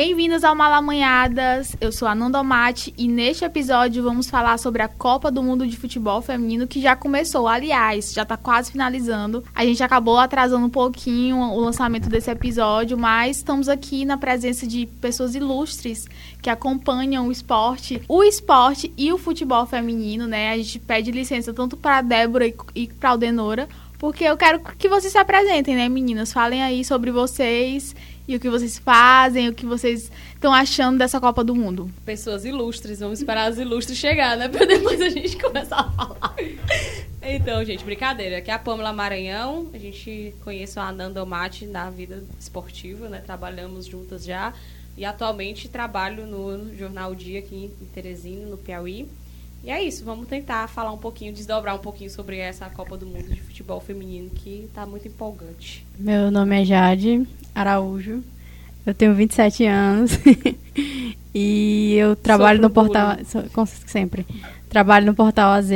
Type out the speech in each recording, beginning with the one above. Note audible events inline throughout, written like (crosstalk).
Bem-vindos ao Malamanhadas. Eu sou a Nanda Mate e neste episódio vamos falar sobre a Copa do Mundo de Futebol Feminino que já começou. Aliás, já está quase finalizando. A gente acabou atrasando um pouquinho o lançamento desse episódio, mas estamos aqui na presença de pessoas ilustres que acompanham o esporte, o esporte e o futebol feminino, né? A gente pede licença tanto para Débora e para Aldenora, porque eu quero que vocês se apresentem, né, meninas? Falem aí sobre vocês e o que vocês fazem, o que vocês estão achando dessa Copa do Mundo. Pessoas ilustres, vamos esperar as ilustres chegar, né? (laughs) Pra depois a gente começar a falar. Então, gente, brincadeira. Aqui é a Pâmela Maranhão. A gente conhece a Ananda Mate na vida esportiva, né? Trabalhamos juntas já. E atualmente trabalho no Jornal Dia aqui em Teresina, no Piauí. E é isso, vamos tentar falar um pouquinho, desdobrar um pouquinho sobre essa Copa do Mundo de Futebol Feminino que está muito empolgante. Meu nome é Jade, Araújo. Eu tenho 27 anos (laughs) e eu trabalho no portal sempre. Trabalho no portal AZ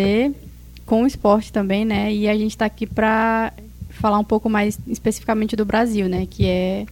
com o esporte também, né? E a gente está aqui para falar um pouco mais especificamente do Brasil, né? Que é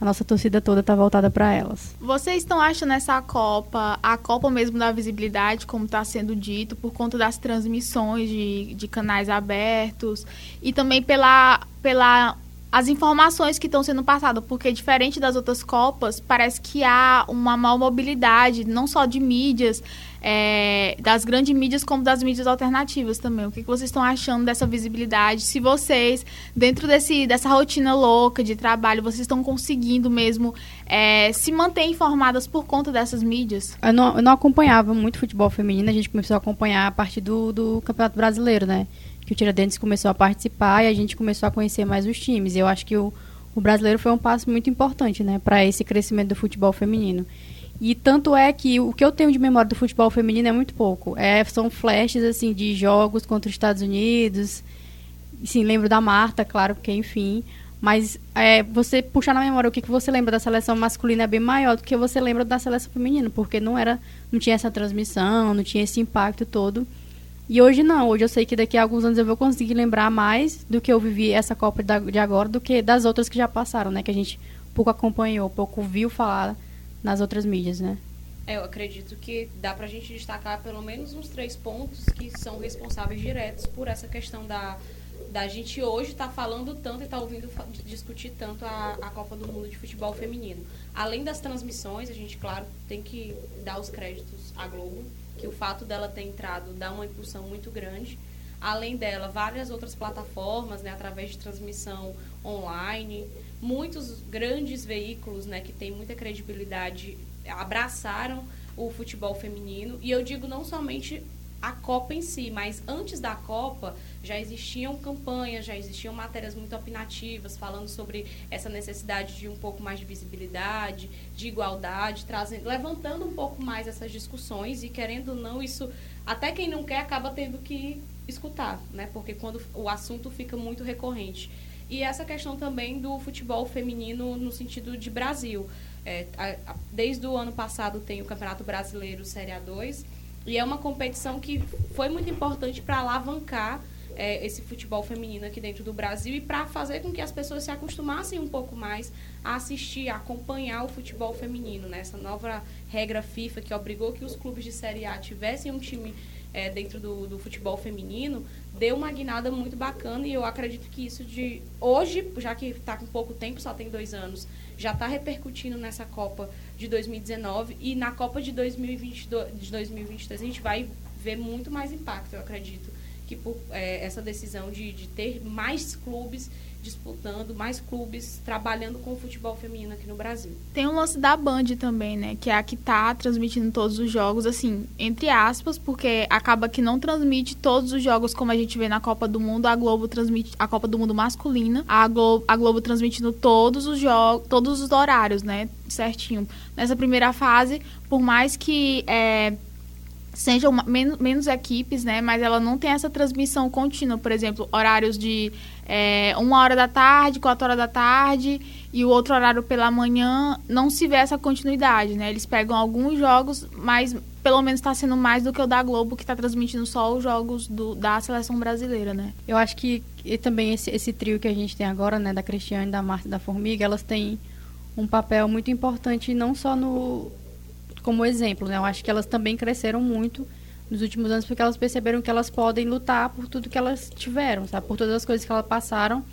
a nossa torcida toda está voltada para elas. Vocês estão achando essa Copa, a Copa mesmo da visibilidade, como está sendo dito, por conta das transmissões de, de canais abertos e também pela, pela as informações que estão sendo passadas, porque diferente das outras Copas, parece que há uma mal mobilidade, não só de mídias, é, das grandes mídias, como das mídias alternativas também. O que, que vocês estão achando dessa visibilidade? Se vocês, dentro desse, dessa rotina louca de trabalho, vocês estão conseguindo mesmo é, se manter informadas por conta dessas mídias? Eu não, eu não acompanhava muito futebol feminino, a gente começou a acompanhar a partir do, do Campeonato Brasileiro, né? Que o Tiradentes começou a participar e a gente começou a conhecer mais os times. Eu acho que o, o brasileiro foi um passo muito importante, né, para esse crescimento do futebol feminino. E tanto é que o que eu tenho de memória do futebol feminino é muito pouco. É, são flashes assim de jogos contra os Estados Unidos. Sim, lembro da Marta, claro, porque enfim. Mas é, você puxar na memória o que, que você lembra da seleção masculina é bem maior do que você lembra da seleção feminina, porque não era, não tinha essa transmissão, não tinha esse impacto todo. E hoje não, hoje eu sei que daqui a alguns anos eu vou conseguir lembrar mais do que eu vivi essa Copa de agora do que das outras que já passaram, né? Que a gente pouco acompanhou, pouco viu falar nas outras mídias, né? É, eu acredito que dá pra gente destacar pelo menos uns três pontos que são responsáveis diretos por essa questão da, da gente hoje estar tá falando tanto e estar tá ouvindo discutir tanto a, a Copa do Mundo de Futebol Feminino. Além das transmissões, a gente, claro, tem que dar os créditos à Globo, que o fato dela ter entrado dá uma impulsão muito grande. Além dela, várias outras plataformas, né, através de transmissão online, muitos grandes veículos, né, que têm muita credibilidade, abraçaram o futebol feminino. E eu digo não somente a Copa em si, mas antes da Copa já existiam campanhas, já existiam matérias muito opinativas falando sobre essa necessidade de um pouco mais de visibilidade, de igualdade, trazendo, levantando um pouco mais essas discussões e querendo ou não isso, até quem não quer acaba tendo que escutar, né? Porque quando o assunto fica muito recorrente. E essa questão também do futebol feminino no sentido de Brasil. É, a, a, desde o ano passado tem o Campeonato Brasileiro Série A2 e é uma competição que foi muito importante para alavancar é, esse futebol feminino aqui dentro do Brasil e para fazer com que as pessoas se acostumassem um pouco mais a assistir, a acompanhar o futebol feminino, né? Essa nova regra FIFA que obrigou que os clubes de Série A tivessem um time é, dentro do, do, futebol feminino, deu uma guinada muito bacana e eu acredito que isso de hoje, já que está com pouco tempo, só tem dois anos, já está repercutindo nessa Copa de 2019 e na Copa de 2022, de 2022 a gente vai ver muito mais impacto, eu acredito que por é, essa decisão de, de ter mais clubes disputando, mais clubes trabalhando com o futebol feminino aqui no Brasil. Tem um lance da Band também, né? Que é a que tá transmitindo todos os jogos, assim, entre aspas, porque acaba que não transmite todos os jogos como a gente vê na Copa do Mundo. A Globo transmite a Copa do Mundo masculina. A Globo, a Globo transmitindo todos os jogos, todos os horários, né? Certinho. Nessa primeira fase, por mais que é, sejam menos, menos equipes, né? Mas ela não tem essa transmissão contínua, por exemplo, horários de é, uma hora da tarde, quatro horas da tarde e o outro horário pela manhã, não se vê essa continuidade, né? Eles pegam alguns jogos, mas pelo menos está sendo mais do que o da Globo, que está transmitindo só os jogos do, da seleção brasileira, né? Eu acho que e também esse, esse trio que a gente tem agora, né, da Cristiane, da Marta e da Formiga, elas têm um papel muito importante, não só no como exemplo, né? Eu acho que elas também cresceram muito nos últimos anos porque elas perceberam que elas podem lutar por tudo que elas tiveram, sabe? Por todas as coisas que elas passaram,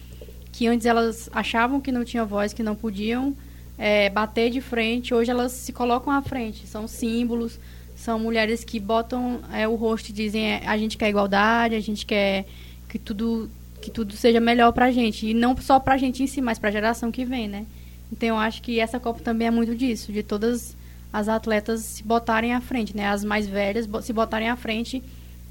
que antes elas achavam que não tinham voz, que não podiam é, bater de frente, hoje elas se colocam à frente, são símbolos, são mulheres que botam é, o rosto e dizem é, a gente quer igualdade, a gente quer que tudo que tudo seja melhor pra gente e não só pra gente em si, mas pra geração que vem, né? Então eu acho que essa Copa também é muito disso, de todas as atletas se botarem à frente, né? As mais velhas se botarem à frente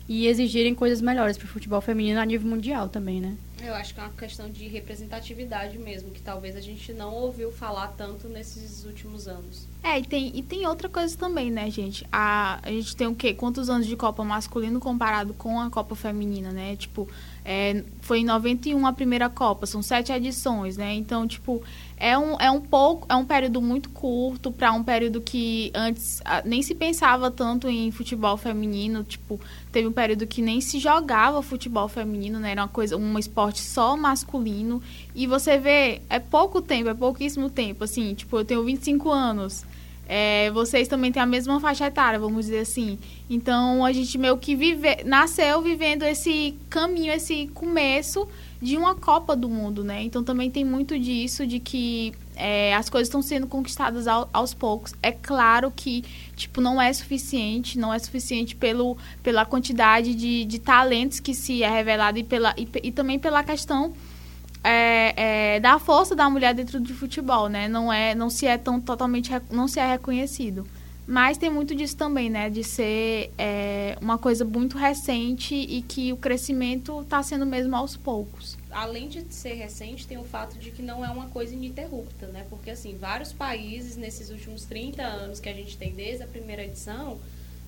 e exigirem coisas melhores para o futebol feminino a nível mundial também, né? Eu acho que é uma questão de representatividade mesmo, que talvez a gente não ouviu falar tanto nesses últimos anos. É, e tem, e tem outra coisa também, né, gente? A, a gente tem o quê? Quantos anos de Copa masculino comparado com a Copa feminina, né? Tipo, é, foi em 91 a primeira Copa, são sete edições, né? Então, tipo, é um, é um pouco, é um período muito curto para um período que antes nem se pensava tanto em futebol feminino, tipo, teve um período que nem se jogava futebol feminino, né? Era uma coisa, um esporte só masculino. E você vê, é pouco tempo, é pouquíssimo tempo, assim, tipo, eu tenho 25 anos. É, vocês também têm a mesma faixa etária, vamos dizer assim. Então a gente meio que vive, nasceu vivendo esse caminho, esse começo de uma Copa do Mundo, né? Então também tem muito disso, de que é, as coisas estão sendo conquistadas ao, aos poucos. É claro que, tipo, não é suficiente, não é suficiente pelo, pela quantidade de, de talentos que se é revelado e, pela, e, e também pela questão é, é, da força da mulher dentro do futebol, né? Não é, não se é tão totalmente, não se é reconhecido. Mas tem muito disso também, né? De ser é, uma coisa muito recente e que o crescimento está sendo mesmo aos poucos. Além de ser recente, tem o fato de que não é uma coisa ininterrupta, né? Porque, assim, vários países, nesses últimos 30 anos que a gente tem desde a primeira edição,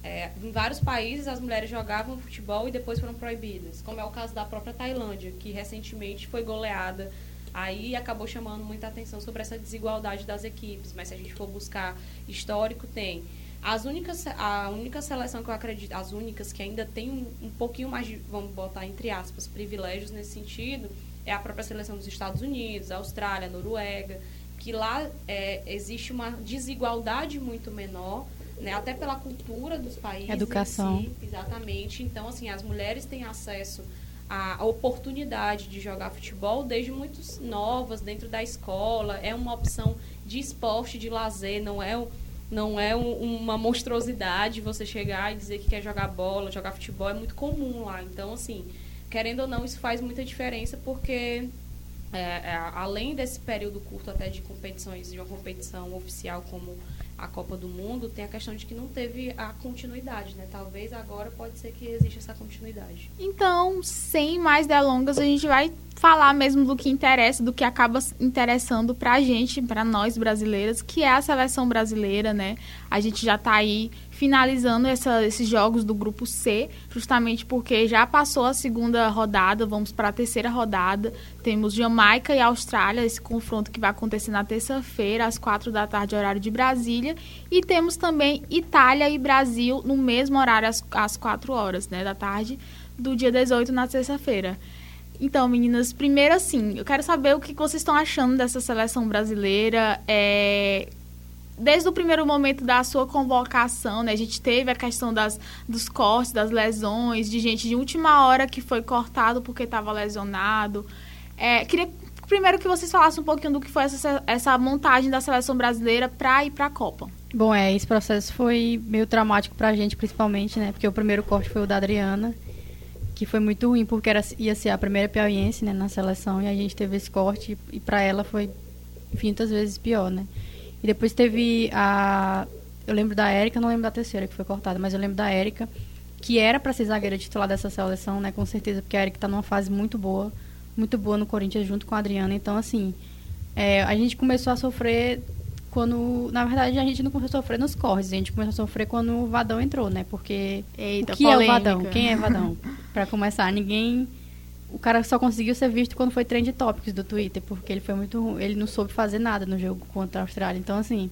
é, em vários países as mulheres jogavam futebol e depois foram proibidas. Como é o caso da própria Tailândia, que recentemente foi goleada Aí acabou chamando muita atenção sobre essa desigualdade das equipes, mas se a gente for buscar histórico, tem. As únicas, a única seleção que eu acredito, as únicas que ainda tem um, um pouquinho mais de, vamos botar entre aspas, privilégios nesse sentido, é a própria seleção dos Estados Unidos, Austrália, Noruega, que lá é, existe uma desigualdade muito menor, né, até pela cultura dos países. Educação. Si, exatamente. Então, assim, as mulheres têm acesso a, oportunidade de jogar futebol desde muito novas, dentro da escola. É uma opção de esporte, de lazer, não é, não é um, uma monstruosidade você chegar e dizer que quer jogar bola, jogar futebol. É muito comum lá. Então, assim, querendo ou não, isso faz muita diferença porque. É, é, além desse período curto até de competições, de uma competição oficial como a Copa do Mundo, tem a questão de que não teve a continuidade, né? Talvez agora pode ser que exista essa continuidade. Então, sem mais delongas, a gente vai falar mesmo do que interessa, do que acaba interessando pra gente, para nós brasileiras, que é a seleção brasileira, né? A gente já tá aí finalizando essa, esses jogos do grupo C, justamente porque já passou a segunda rodada, vamos para a terceira rodada. Temos Jamaica e Austrália, esse confronto que vai acontecer na terça-feira, às quatro da tarde, horário de Brasília. E temos também Itália e Brasil no mesmo horário, às, quatro horas né, da tarde, do dia 18, na terça-feira. Então, meninas, primeiro assim, eu quero saber o que vocês estão achando dessa seleção brasileira. É, desde o primeiro momento da sua convocação, né? A gente teve a questão das, dos cortes, das lesões, de gente de última hora que foi cortado porque estava lesionado. É, queria primeiro que vocês falassem um pouquinho do que foi essa, essa montagem da seleção brasileira para ir para a Copa. Bom, é, esse processo foi meio traumático para a gente, principalmente, né? Porque o primeiro corte foi o da Adriana, que foi muito ruim, porque era, ia ser a primeira piauiense né, na seleção, e a gente teve esse corte, e para ela foi infinitas vezes pior, né? E depois teve a. Eu lembro da Érica, não lembro da terceira que foi cortada, mas eu lembro da Érica, que era para ser zagueira titular dessa seleção, né? Com certeza, porque a Érica tá numa fase muito boa, muito boa no Corinthians junto com a Adriana. Então, assim, é, a gente começou a sofrer quando. Na verdade, a gente não começou a sofrer nos corres, a gente começou a sofrer quando o Vadão entrou, né? Porque. Eita, o que polêmica. é o Vadão? Quem é Vadão? para começar, ninguém o cara só conseguiu ser visto quando foi trend topics do Twitter, porque ele foi muito ele não soube fazer nada no jogo contra a Austrália. Então, assim,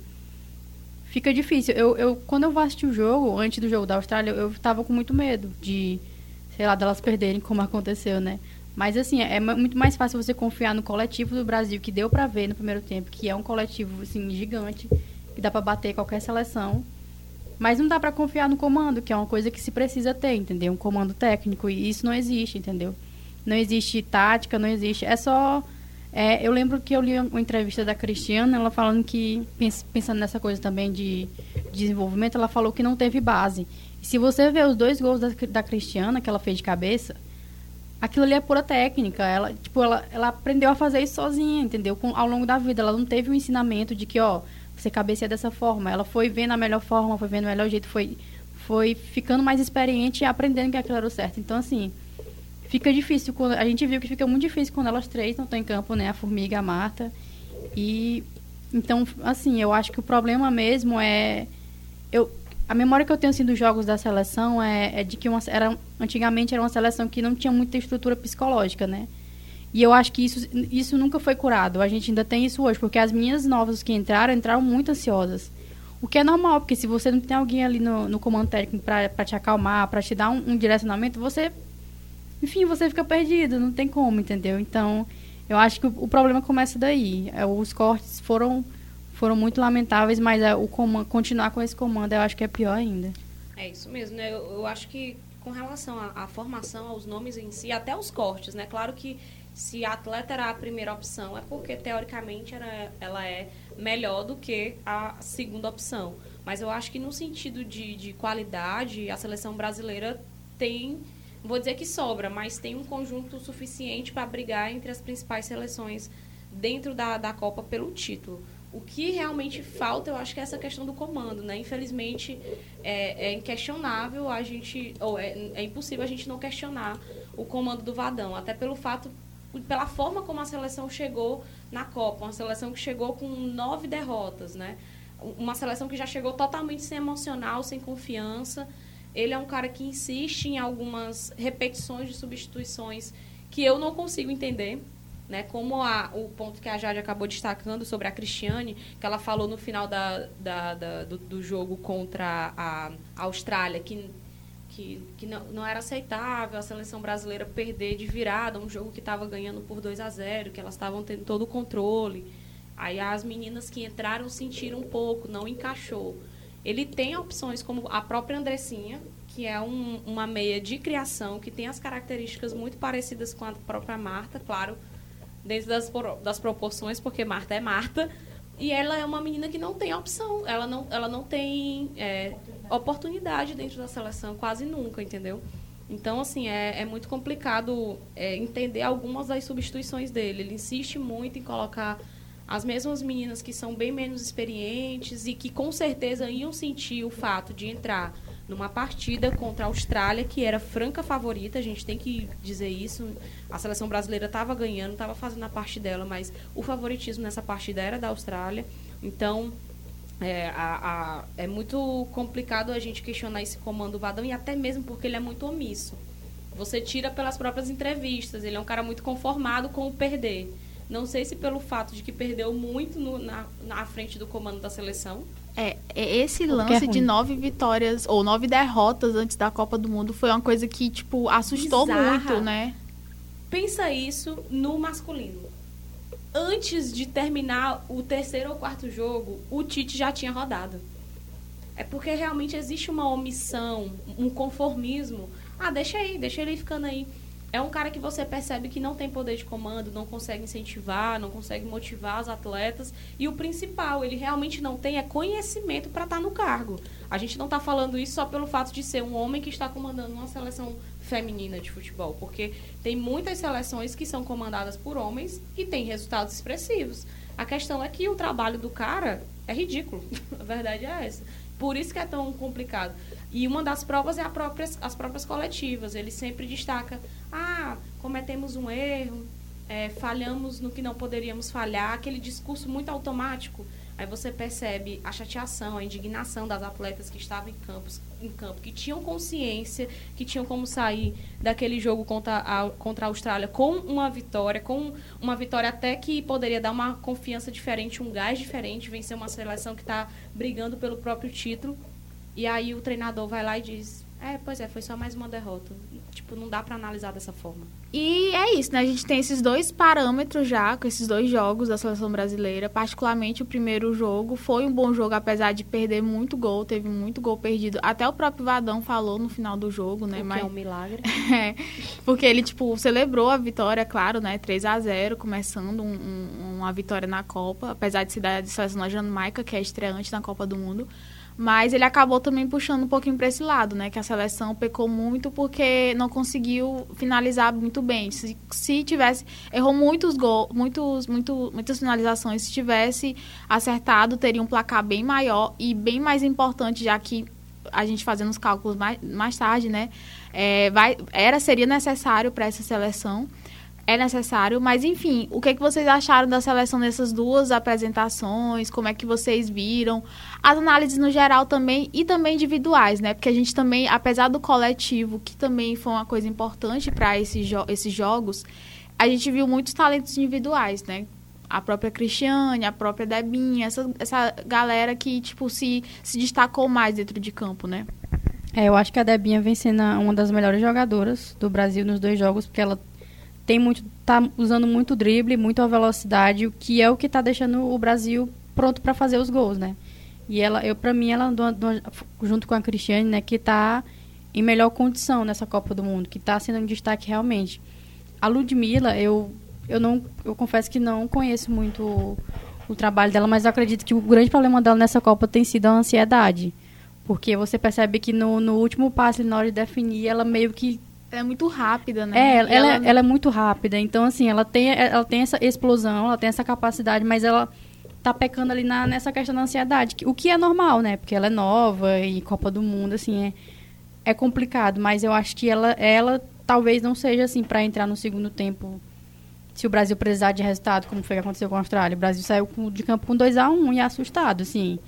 fica difícil. Eu, eu quando eu vou assistir o jogo, antes do jogo da Austrália, eu, eu tava com muito medo de, sei lá, delas perderem como aconteceu, né? Mas, assim, é muito mais fácil você confiar no coletivo do Brasil, que deu para ver no primeiro tempo, que é um coletivo, assim, gigante, que dá para bater qualquer seleção. Mas não dá para confiar no comando, que é uma coisa que se precisa ter, entendeu? Um comando técnico, e isso não existe, entendeu? Não existe tática, não existe. É só. É, eu lembro que eu li uma entrevista da Cristiana, ela falando que, pensando nessa coisa também de desenvolvimento, ela falou que não teve base. E se você ver os dois gols da, da Cristiana, que ela fez de cabeça, aquilo ali é pura técnica. Ela, tipo, ela, ela aprendeu a fazer isso sozinha, entendeu? Com, ao longo da vida. Ela não teve um ensinamento de que, ó, você cabeceia dessa forma. Ela foi vendo a melhor forma, foi vendo o melhor jeito, foi, foi ficando mais experiente e aprendendo que aquilo era o certo. Então, assim, fica difícil. Quando, a gente viu que fica muito difícil quando elas três não estão em campo, né? A Formiga, a Marta. E, então, assim, eu acho que o problema mesmo é... Eu, a memória que eu tenho assim, dos jogos da seleção é, é de que uma, era, antigamente era uma seleção que não tinha muita estrutura psicológica, né? E eu acho que isso, isso nunca foi curado. A gente ainda tem isso hoje, porque as meninas novas que entraram, entraram muito ansiosas. O que é normal, porque se você não tem alguém ali no, no comando técnico para te acalmar, para te dar um, um, direcionamento, você. Enfim, você fica perdido, não tem como, entendeu? Então, eu acho que o, problema começa daí. É, os cortes foram foram muito lamentáveis, mas é, o comando, continuar com esse comando eu acho que é pior ainda. É isso mesmo, né? Eu, eu acho que com relação à, à, formação, aos nomes em si, até os cortes, né? Claro que se a atleta era a primeira opção, é porque teoricamente era, ela é melhor do que a segunda opção. Mas eu acho que no sentido de, de qualidade, a seleção brasileira tem, vou dizer que sobra, mas tem um conjunto suficiente para brigar entre as principais seleções dentro da, da Copa pelo título. O que realmente falta, eu acho que é essa questão do comando, né? Infelizmente, é, é inquestionável a gente, ou é, é impossível a gente não questionar o comando do Vadão, até pelo fato, pela forma como a seleção chegou na Copa, uma seleção que chegou com nove derrotas, né? Uma seleção que já chegou totalmente sem emocional, sem confiança. Ele é um cara que insiste em algumas repetições de substituições que eu não consigo entender né? Como a, o ponto que a Jade acabou destacando sobre a Cristiane, que ela falou no final da, da, da do, do, jogo contra a Austrália, que, que, que não, não era aceitável a seleção brasileira perder de virada um jogo que estava ganhando por 2 a 0 que elas estavam tendo todo o controle. Aí as meninas que entraram sentiram um pouco, não encaixou. Ele tem opções como a própria Andressinha, que é um, uma meia de criação, que tem as características muito parecidas com a própria Marta, claro, dentro das, das proporções, porque Marta é Marta. E ela é uma menina que não tem opção, ela não, ela não tem é, oportunidade dentro da seleção, quase nunca, entendeu? Então, assim, é, é muito complicado é, entender algumas das substituições dele. Ele insiste muito em colocar as mesmas meninas que são bem menos experientes e que com certeza iam sentir o fato de entrar numa partida contra a Austrália, que era franca favorita, a gente tem que dizer isso. A seleção brasileira estava ganhando, estava fazendo a parte dela, mas o favoritismo nessa partida era da Austrália. Então, é, a, a, é muito complicado a gente questionar esse comando Vadão, e até mesmo porque ele é muito omisso. Você tira pelas próprias entrevistas, ele é um cara muito conformado com o perder. Não sei se pelo fato de que perdeu muito no, na, na frente do comando da seleção, é, é, esse lance é de nove vitórias ou nove derrotas antes da Copa do Mundo foi uma coisa que, tipo, assustou Bizarra. muito, né? Pensa isso no masculino. Antes de terminar o terceiro ou quarto jogo, o Tite já tinha rodado. É porque realmente existe uma omissão, um conformismo. Ah, deixa aí, deixa ele ficando aí é um cara que você percebe que não tem poder de comando, não consegue incentivar, não consegue motivar os atletas. E o principal, ele realmente não tem é conhecimento para estar tá no cargo. A gente não está falando isso só pelo fato de ser um homem que está comandando uma seleção feminina de futebol, porque tem muitas seleções que são comandadas por homens e têm resultados expressivos. A questão é que o trabalho do cara é ridículo. (laughs) A verdade é essa. Por isso que é tão complicado. E uma das provas é própria, as próprias coletivas. Ele sempre destaca: ah, cometemos um erro, é, falhamos no que não poderíamos falhar, aquele discurso muito automático. Aí você percebe a chateação, a indignação das atletas que estavam em, campos, em campo, que tinham consciência, que tinham como sair daquele jogo contra a, contra a Austrália com uma vitória, com uma vitória até que poderia dar uma confiança diferente, um gás diferente, vencer uma seleção que está brigando pelo próprio título. E aí o treinador vai lá e diz: É, pois é, foi só mais uma derrota. Tipo, não dá para analisar dessa forma. E é isso, né? A gente tem esses dois parâmetros já, com esses dois jogos da seleção brasileira. Particularmente o primeiro jogo foi um bom jogo, apesar de perder muito gol, teve muito gol perdido. Até o próprio Vadão falou no final do jogo, né? O Mas que é um milagre. (laughs) É, porque ele, tipo, celebrou a vitória, claro, né? 3 a 0 começando um, um, uma vitória na Copa, apesar de ser da seleção da Jamaica, que é estreante na Copa do Mundo. Mas ele acabou também puxando um pouquinho para esse lado, né? Que a seleção pecou muito porque não conseguiu finalizar muito bem. Se, se tivesse. Errou muitos gols, muitos, muito, muitas finalizações. Se tivesse acertado, teria um placar bem maior e bem mais importante, já que a gente fazendo os cálculos mais, mais tarde, né? É, vai, era, seria necessário para essa seleção é necessário, mas enfim, o que, é que vocês acharam da seleção nessas duas apresentações? Como é que vocês viram? As análises no geral também e também individuais, né? Porque a gente também, apesar do coletivo, que também foi uma coisa importante para esses, jo esses jogos, a gente viu muitos talentos individuais, né? A própria Cristiane, a própria Debinha, essa, essa galera que, tipo, se, se destacou mais dentro de campo, né? É, eu acho que a Debinha vem sendo uma das melhores jogadoras do Brasil nos dois jogos, porque ela tem muito tá usando muito drible, muita velocidade, o que é o que está deixando o Brasil pronto para fazer os gols, né? E ela, eu para mim ela andou, junto com a Cristiane, né, que está em melhor condição nessa Copa do Mundo, que está sendo um destaque realmente. A Ludmilla, eu eu não eu confesso que não conheço muito o, o trabalho dela, mas eu acredito que o grande problema dela nessa Copa tem sido a ansiedade. Porque você percebe que no, no último passe, na hora de definir, ela meio que ela é muito rápida, né? É, ela, ela... ela, é muito rápida. Então, assim, ela tem, ela tem essa explosão, ela tem essa capacidade, mas ela tá pecando ali na, nessa questão da ansiedade. O que é normal, né? Porque ela é nova e Copa do Mundo, assim, é, é complicado. Mas eu acho que ela, ela talvez não seja, assim, para entrar no segundo tempo. Se o Brasil precisar de resultado, como foi que aconteceu com a Austrália. O Brasil saiu de campo com 2 a 1 um, e assustado, assim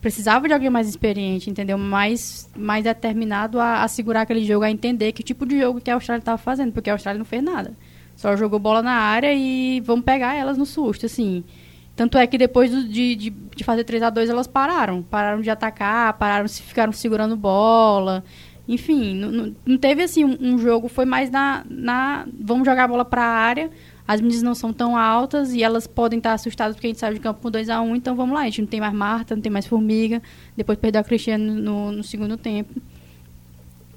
precisava de alguém mais experiente, entendeu? Mais, mais determinado a, a segurar aquele jogo, a entender que tipo de jogo que a Austrália estava fazendo, porque a Austrália não fez nada. Só jogou bola na área e vamos pegar elas no susto, assim. Tanto é que depois de, de, de fazer 3 a 2 elas pararam. Pararam de atacar, pararam, ficaram segurando bola. Enfim, não, não teve assim um, um, jogo, foi mais na, na. Vamos jogar a bola para a área as meninas não são tão altas e elas podem estar assustadas porque a gente saiu de campo com 2 a 1 um, então vamos lá, a gente não tem mais Marta, não tem mais Formiga, depois perdeu a Cristiane no, no, segundo tempo.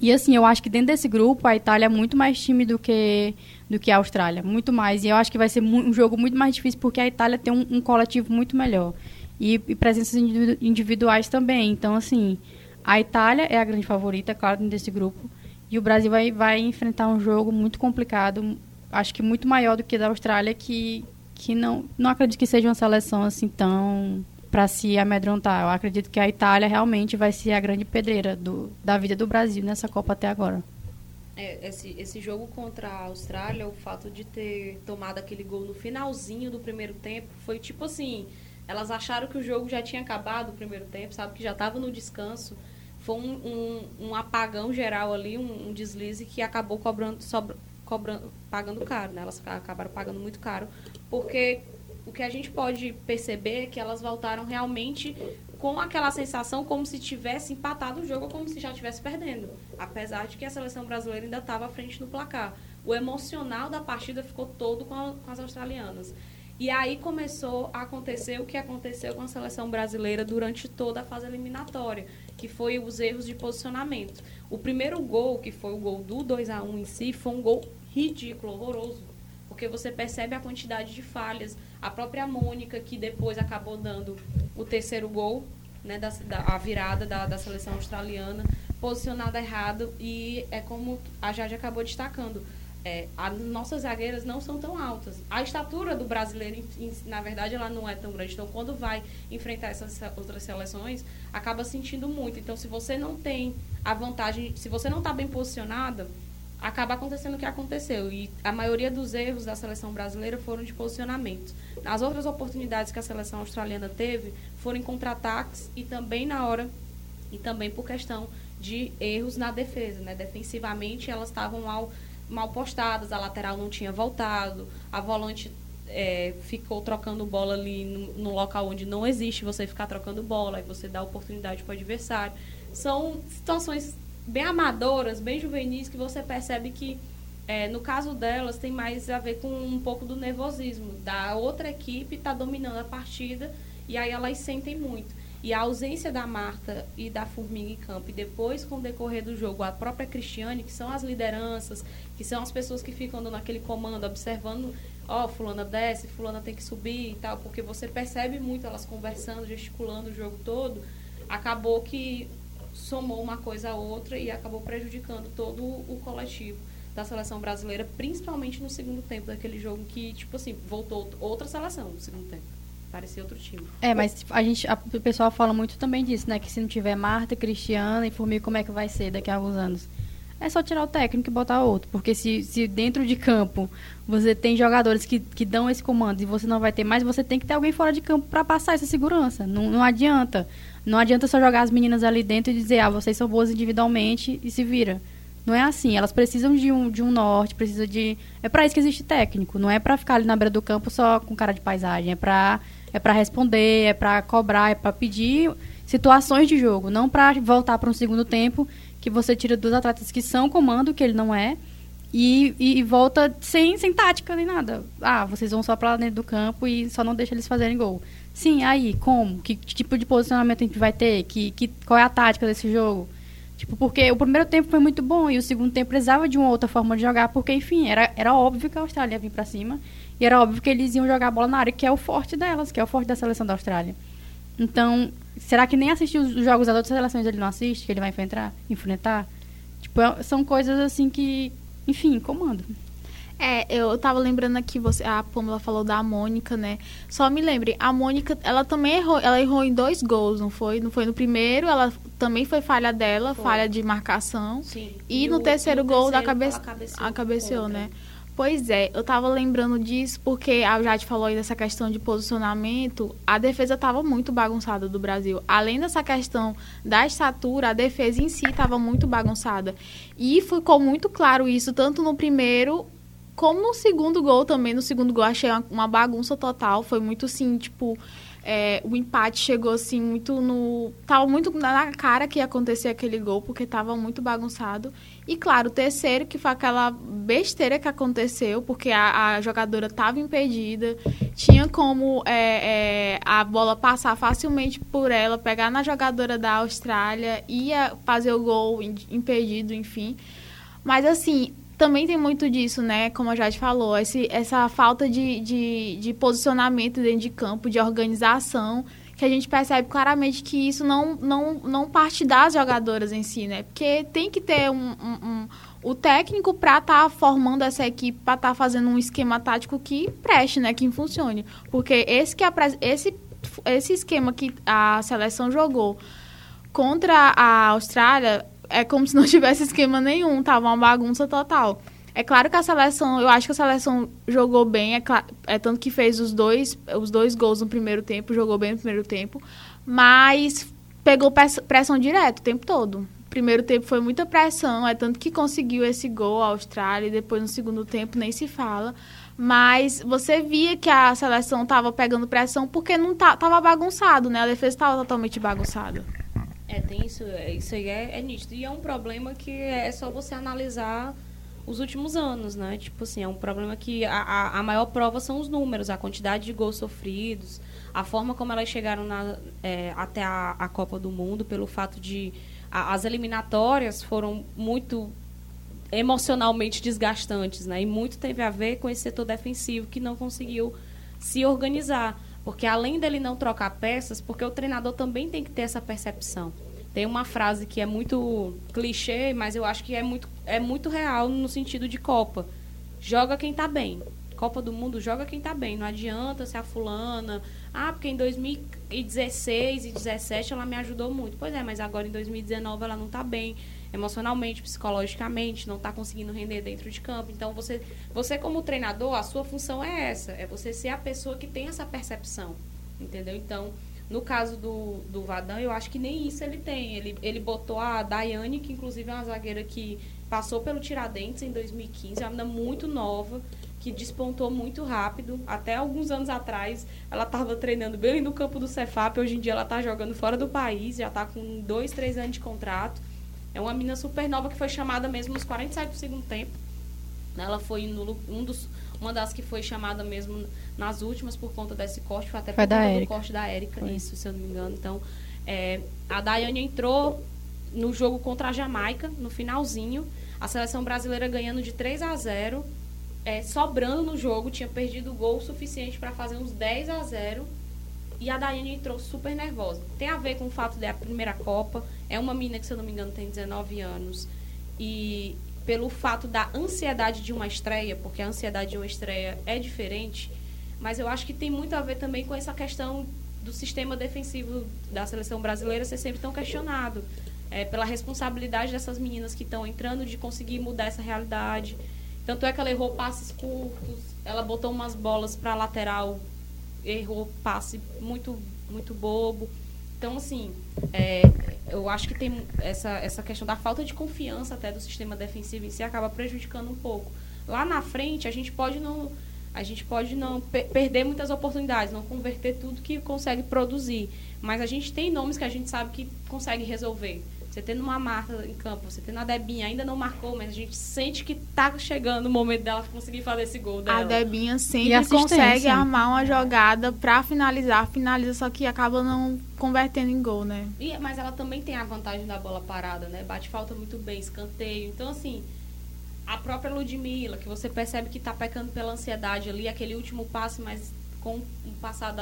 E assim, eu acho que dentro desse grupo a Itália é muito mais time do que, do que a Austrália, muito mais. E eu acho que vai ser um jogo muito mais difícil porque a Itália tem um, um coletivo muito melhor. E, e presenças individuais também. Então, assim, a Itália é a grande favorita, claro, dentro desse grupo. E o Brasil vai, vai enfrentar um jogo muito complicado, acho que muito maior do que da Austrália, que, que não, não acredito que seja uma seleção assim tão para se amedrontar. Eu acredito que a Itália realmente vai ser a grande pedreira do, da vida do Brasil nessa Copa até agora. É, esse, esse jogo contra a Austrália, o fato de ter tomado aquele gol no finalzinho do primeiro tempo, foi tipo assim, elas acharam que o jogo já tinha acabado o primeiro tempo, sabe, que já estava no descanso. Foi um, um, um, apagão geral ali, um, um deslize que acabou cobrando, sobra, cobrando, pagando caro, né? Elas acabaram pagando muito caro, porque o que a gente pode perceber é que elas voltaram realmente com aquela sensação como se tivesse empatado o jogo ou como se já estivesse perdendo, apesar de que a seleção brasileira ainda estava à frente no placar. O emocional da partida ficou todo com, a, com as australianas. E aí começou a acontecer o que aconteceu com a seleção brasileira durante toda a fase eliminatória, que foi os erros de posicionamento. O primeiro gol, que foi o gol do 2 a 1 em si, foi um gol ridículo, horroroso. Porque você percebe a quantidade de falhas. A própria Mônica, que depois acabou dando o terceiro gol, né, da, da a virada da, da seleção australiana, posicionada errado. E é como a Jade acabou destacando. É, as nossas zagueiras não são tão altas. A estatura do brasileiro, na verdade, ela não é tão grande. Então, quando vai enfrentar essas outras seleções, acaba sentindo muito. Então, se você não tem a vantagem, se você não está bem posicionada, acaba acontecendo o que aconteceu. E a maioria dos erros da seleção brasileira foram de posicionamento. As outras oportunidades que a seleção australiana teve foram em contra-ataques e também na hora, e também por questão de erros na defesa. Né? Defensivamente, elas estavam mal, mal postadas, a lateral não tinha voltado, a volante é, ficou trocando bola ali no, no, local onde não existe você ficar trocando bola, e você dá oportunidade para o adversário. São situações bem amadoras, bem juvenis, que você percebe que é, no caso delas tem mais a ver com um pouco do nervosismo. Da outra equipe está dominando a partida e aí elas sentem muito. E a ausência da Marta e da Formiga em campo, e depois, com o decorrer do jogo, a própria Cristiane, que são as lideranças, que são as pessoas que ficam dando aquele comando, observando, ó, oh, fulana desce, fulana tem que subir e tal, porque você percebe muito elas conversando, gesticulando o jogo todo, acabou que somou uma coisa a outra e acabou prejudicando todo o coletivo da seleção brasileira, principalmente no segundo tempo daquele jogo que, tipo assim, voltou outra seleção no segundo tempo. Parecia outro time. É, mas a gente, a, o pessoal fala muito também disso, né? Que se não tiver Marta, Cristiana e Formiga, como é que vai ser daqui a alguns anos? É só tirar o técnico e botar outro. Porque se, se dentro de campo você tem jogadores que, que dão esse comando e você não vai ter mais, você tem que ter alguém fora de campo para passar essa segurança. Não, não adianta. Não adianta só jogar as meninas ali dentro e dizer, ah, vocês são boas individualmente e se vira. Não é assim. Elas precisam de um, de um norte, precisa de. É para isso que existe técnico. Não é para ficar ali na beira do campo só com cara de paisagem. É para é para responder, é para cobrar, é para pedir situações de jogo, não para voltar para um segundo tempo que você tira dos atletas que são comando, que ele não é, e, e, e, volta sem, sem tática nem nada. Ah, vocês vão só para dentro do campo e só não deixa eles fazerem gol. Sim, aí, como? Que, que, tipo de posicionamento a gente vai ter? Que, que, qual é a tática desse jogo? Tipo, porque o primeiro tempo foi muito bom e o segundo tempo precisava de uma outra forma de jogar, porque, enfim, era, era óbvio que a Austrália ia vir para cima e era óbvio que eles iam jogar a bola na área, que é o forte delas, que é o forte da seleção da Austrália. Então, será que nem assistir os jogos das outras seleções ele não assiste, que ele vai enfrentar? enfrentar? Tipo, é, são coisas assim que, enfim, comando. É, eu tava lembrando aqui, você, a Pamela falou da Mônica, né? Só me lembre, a Mônica, ela também errou, ela errou em dois gols, não foi? Não foi no primeiro, ela também foi falha dela, foi. falha de marcação. Sim. E, e no o, terceiro gol da cabeça, a cabeceou, né? Pois é, eu tava lembrando disso porque a Jade falou aí dessa questão de posicionamento. A defesa tava muito bagunçada do Brasil. Além dessa questão da estatura, a defesa em si tava muito bagunçada. E ficou muito claro isso, tanto no primeiro como no segundo gol também. No segundo gol achei uma bagunça total. Foi muito assim, tipo é, o empate chegou assim muito no. Tava muito na cara que ia acontecer aquele gol, porque tava muito bagunçado. E claro, o terceiro, que foi aquela besteira que aconteceu, porque a, a jogadora estava impedida, tinha como é, é, a bola passar facilmente por ela, pegar na jogadora da Austrália, ia fazer o gol impedido, enfim. Mas assim, também tem muito disso, né? Como a Jade falou, esse, essa falta de, de, de, posicionamento dentro de campo, de organização, que a gente percebe claramente que isso não, não, não parte das jogadoras em si, né? Porque tem que ter um, um, um o técnico para estar tá formando essa equipe, para estar tá fazendo um esquema tático que preste, né? Que funcione. Porque esse, que esse, esse esquema que a seleção jogou contra a Austrália é como se não (laughs) tivesse esquema nenhum, tava uma bagunça total. É claro que a seleção, eu acho que a seleção jogou bem, é, é, tanto que fez os dois, os dois gols no primeiro tempo, jogou bem no primeiro tempo, mas pegou pressão direto o tempo todo. Primeiro tempo foi muita pressão, é tanto que conseguiu esse gol a Austrália e depois no segundo tempo nem se fala. Mas você via que a seleção estava pegando pressão porque não tá, tava bagunçado, né? A defesa estava totalmente bagunçada. É, tem isso, é, isso aí é, é nítido. E é um problema que é só você analisar os últimos anos, né? Tipo assim, é um problema que a, a, maior prova são os números, a quantidade de gols sofridos, a forma como elas chegaram na, é, até a, a, Copa do Mundo, pelo fato de a, as eliminatórias foram muito emocionalmente desgastantes, né? E muito teve a ver com esse setor defensivo que não conseguiu se organizar. Porque além dele não trocar peças, porque o treinador também tem que ter essa percepção. Tem uma frase que é muito clichê, mas eu acho que é muito, é muito real no sentido de Copa. Joga quem está bem. Copa do Mundo joga quem está bem. Não adianta ser a fulana. Ah, porque em 2016 e 2017 ela me ajudou muito. Pois é, mas agora em 2019 ela não está bem emocionalmente, psicologicamente, não está conseguindo render dentro de campo. Então, você, você como treinador, a sua função é essa, é você ser a pessoa que tem essa percepção, entendeu? Então, no caso do, do Vadan, eu acho que nem isso ele tem. Ele, ele botou a Daiane, que inclusive é uma zagueira que passou pelo Tiradentes em 2015, é uma menina muito nova, que despontou muito rápido. Até alguns anos atrás, ela estava treinando bem no campo do Cefap. Hoje em dia, ela está jogando fora do país, já está com dois, três anos de contrato. É uma menina super nova que foi chamada mesmo nos 47 do segundo tempo. Ela foi no, um dos, uma das que foi chamada mesmo nas últimas por conta desse corte, foi até Foi por conta do corte da Érica, isso, se eu não me engano. Então, é, a Daiane entrou no jogo contra a Jamaica, no finalzinho. A seleção brasileira ganhando de 3 a 0 é, sobrando no jogo, tinha perdido gol suficiente para fazer uns 10 a 0 e a Daiane entrou super nervosa. Tem a ver com o fato de a primeira Copa. É uma menina que, se eu não me engano, tem 19 anos. E pelo fato da ansiedade de uma estreia, porque a ansiedade de uma estreia é diferente, mas eu acho que tem muito a ver também com essa questão do sistema defensivo da seleção brasileira ser sempre tão questionado. É, pela responsabilidade dessas meninas que estão entrando de conseguir mudar essa realidade. Tanto é que ela errou passes curtos, ela botou umas bolas para lateral, errou passe muito, muito bobo. Então, assim, é, eu acho que tem essa, essa questão da falta de confiança até do sistema defensivo em si acaba prejudicando um pouco. Lá na frente, a gente pode não a gente pode não pe- perder muitas oportunidades, não converter tudo que consegue produzir, mas a gente tem nomes que a gente sabe que consegue resolver. Você tendo uma Marta em campo, você tendo a Debinha, ainda não marcou, mas a gente sente que tá chegando o momento dela conseguir fazer esse gol dela. A Debinha E sempre consegue armar uma jogada pra finalizar, finaliza, só que acaba não convertendo em gol, né? E- mas ela também tem a vantagem da bola parada, né? Bate falta muito bem, escanteio. Então, assim, a própria Ludmilla, que você percebe que tá pecando pela ansiedade ali, aquele último passe, mas com o passar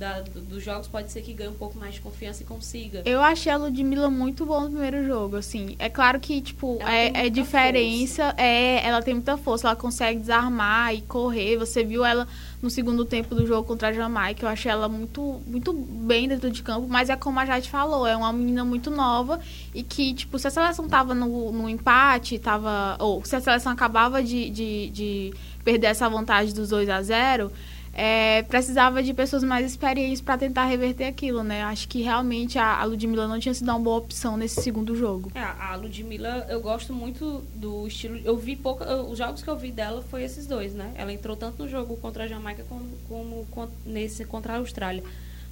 da, do- dos jogos, pode ser que ganhe um pouco mais de confiança e consiga. Eu achei a Ludmilla muito boa no primeiro jogo, assim. É claro que, tipo, Ela é, é diferença. É, ela tem muita força, ela consegue desarmar e correr. Você viu ela no segundo tempo do jogo contra a Jamaica. Eu achei ela muito, muito bem dentro de campo, mas é como a Jade falou, é uma menina muito nova e que, tipo, se a seleção tava no, no empate, tava. Ou se a seleção acabava de, de, de perder essa vantagem dos 2 a 0 é, precisava de pessoas mais experientes para tentar reverter aquilo, né? Acho que realmente a, a Ludmilla não tinha sido uma boa opção nesse segundo jogo. É, a Ludmilla, eu gosto muito do estilo. Eu vi pouco. os jogos que eu vi dela foi esses dois, né? Ela entrou tanto no jogo contra a Jamaica como, como con- nesse contra a Austrália.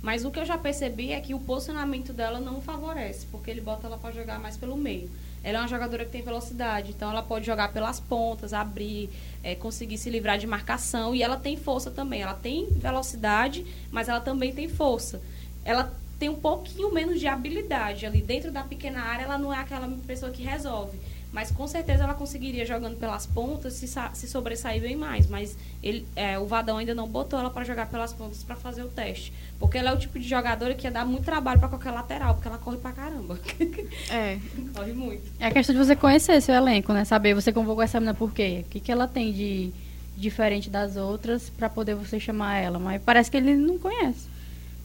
Mas o que eu já percebi é que o posicionamento dela não favorece, porque ele bota ela para jogar mais pelo meio. Ela é uma jogadora que tem velocidade, então ela pode jogar pelas pontas, abrir, é, conseguir se livrar de marcação. E ela tem força também. Ela tem velocidade, mas ela também tem força. Ela tem um pouquinho menos de habilidade ali. Dentro da pequena área, ela não é aquela pessoa que resolve. Mas com certeza ela conseguiria, jogando pelas pontas, se, se sobressair bem mais. Mas ele, é, o Vadão ainda não botou ela para jogar pelas pontas para fazer o teste. Porque ela é o tipo de jogadora que ia dar muito trabalho para qualquer lateral, porque ela corre pra caramba. (laughs) É. (laughs) corre muito. É a questão de você conhecer seu elenco, né? Saber você convocou essa menina por quê? O que, que ela tem de diferente das outras pra poder você chamar ela. Mas parece que ele não conhece.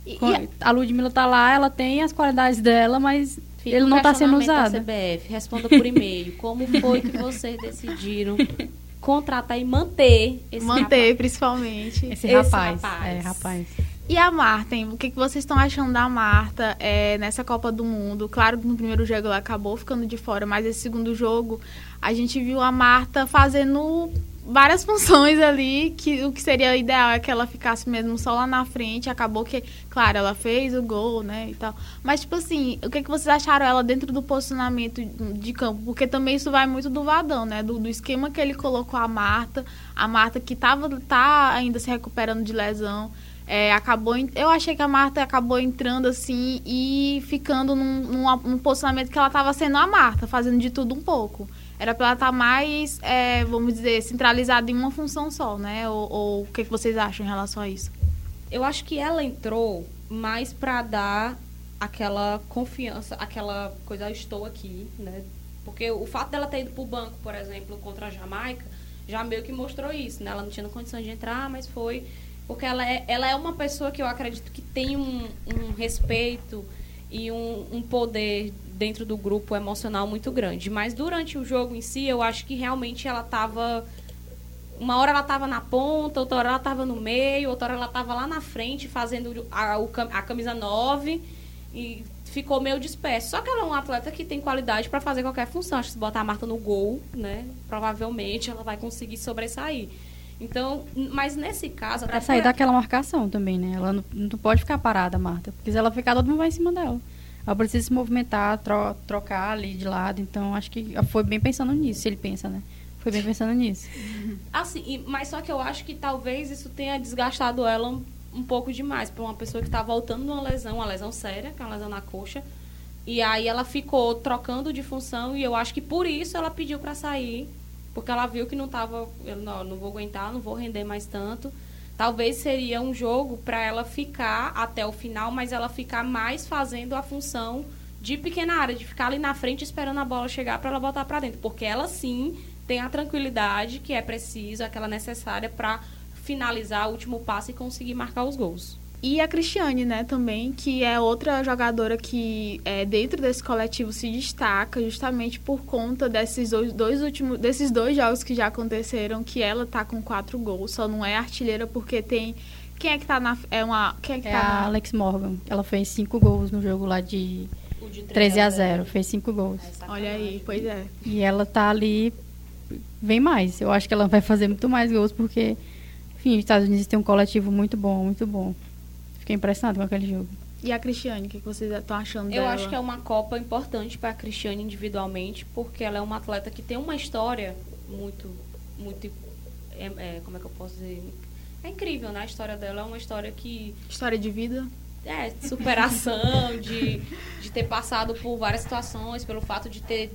E, e a- A Ludmilla tá lá, ela tem as qualidades dela, mas Fica ele não tá sendo usado. CBF. Responda por e-mail. (laughs) Como foi que vocês decidiram contratar e manter esse manter, principalmente. Esse, Esse rapaz. rapaz. É, rapaz. E a Marta, hein? o que, que vocês estão achando da Marta é, nessa Copa do Mundo? Claro que no primeiro jogo ela acabou ficando de fora, mas esse segundo jogo a gente viu a Marta fazendo várias (laughs) funções ali, que o que seria ideal é que ela ficasse mesmo só lá na frente. Acabou que, claro, ela fez o gol, né, e tal. Mas, tipo assim, o que, que vocês acharam ela dentro do posicionamento de campo? Porque também isso vai muito do Vadão, né, do, do esquema que ele colocou a Marta. A Marta que tava, tá ainda se recuperando de lesão. É, acabou eu achei que a Marta acabou entrando assim e ficando num, num, num posicionamento que ela estava sendo a Marta, fazendo de tudo um pouco. Era para ela estar mais, é, vamos dizer, centralizada em uma função só, né? Ou, o que, que vocês acham em relação a isso? Eu acho que ela entrou mais para dar aquela confiança, aquela coisa, eu estou aqui, né? Porque o fato dela ter ido pro banco, por exemplo, contra a Jamaica, já meio que mostrou isso, né? Ela não tinha condições de entrar, mas foi. Porque ela é, ela é uma pessoa que eu acredito que tem um, um respeito e um, um poder dentro do grupo emocional muito grande. Mas durante o jogo em si, eu acho que realmente ela estava uma hora ela estava na ponta, outra hora ela estava no meio, outra hora ela estava lá na frente fazendo a, a camisa 9 e ficou meio disperso. Só que ela é um atleta que tem qualidade para fazer qualquer função. Acho que se botar a Marta no gol, né, provavelmente ela vai conseguir sobressair. Então, mas nesse caso, Pra sair daquela marcação também, né? Ela não, não pode ficar parada, Marta. Porque se ela ficar, todo mundo vai em cima dela. Ela precisa se movimentar, tro trocar ali de lado. Então, acho que foi bem pensando nisso, se ele pensa, né? Foi bem pensando nisso. (laughs) Assim, mas só que eu acho que talvez isso tenha desgastado ela um, um pouco demais para uma pessoa que está voltando de uma lesão, uma lesão séria, que é uma lesão na coxa. E aí ela ficou trocando de função e eu acho que por isso ela pediu para sair, porque ela viu que não tava, eu não, não vou aguentar, não vou render mais tanto. Talvez seria um jogo para ela ficar até o final, mas ela ficar mais fazendo a função de pequena área, de ficar ali na frente esperando a bola chegar para ela botar para dentro, porque ela sim tem a tranquilidade que é preciso, aquela necessária para finalizar o último passo e conseguir marcar os gols. E a Cristiane, né, também, que é outra jogadora que é, dentro desse coletivo se destaca justamente por conta desses dois, dois, últimos, desses dois jogos que já aconteceram, que ela tá com quatro gols, só não é artilheira porque tem. Quem é que tá na. É uma. Quem é que é tá a na... Alex Morgan. Ela fez cinco gols no jogo lá de, de 13 a 0. Fez cinco gols. É Olha aí, pois é. E ela tá ali. Vem mais. Eu acho que ela vai fazer muito mais gols porque. Enfim, os Estados Unidos tem um coletivo muito bom, muito bom. Fiquei impressionado com aquele jogo. E a Cristiane, o que vocês estão achando Eu dela? acho que é uma Copa importante para a Cristiane individualmente, porque ela é uma atleta que tem uma história muito, muito, é, é, como é que eu posso dizer? É incrível, né? A história dela é uma história que... História de vida? É, de superação, (laughs) de, de ter passado por várias situações, pelo fato de ter,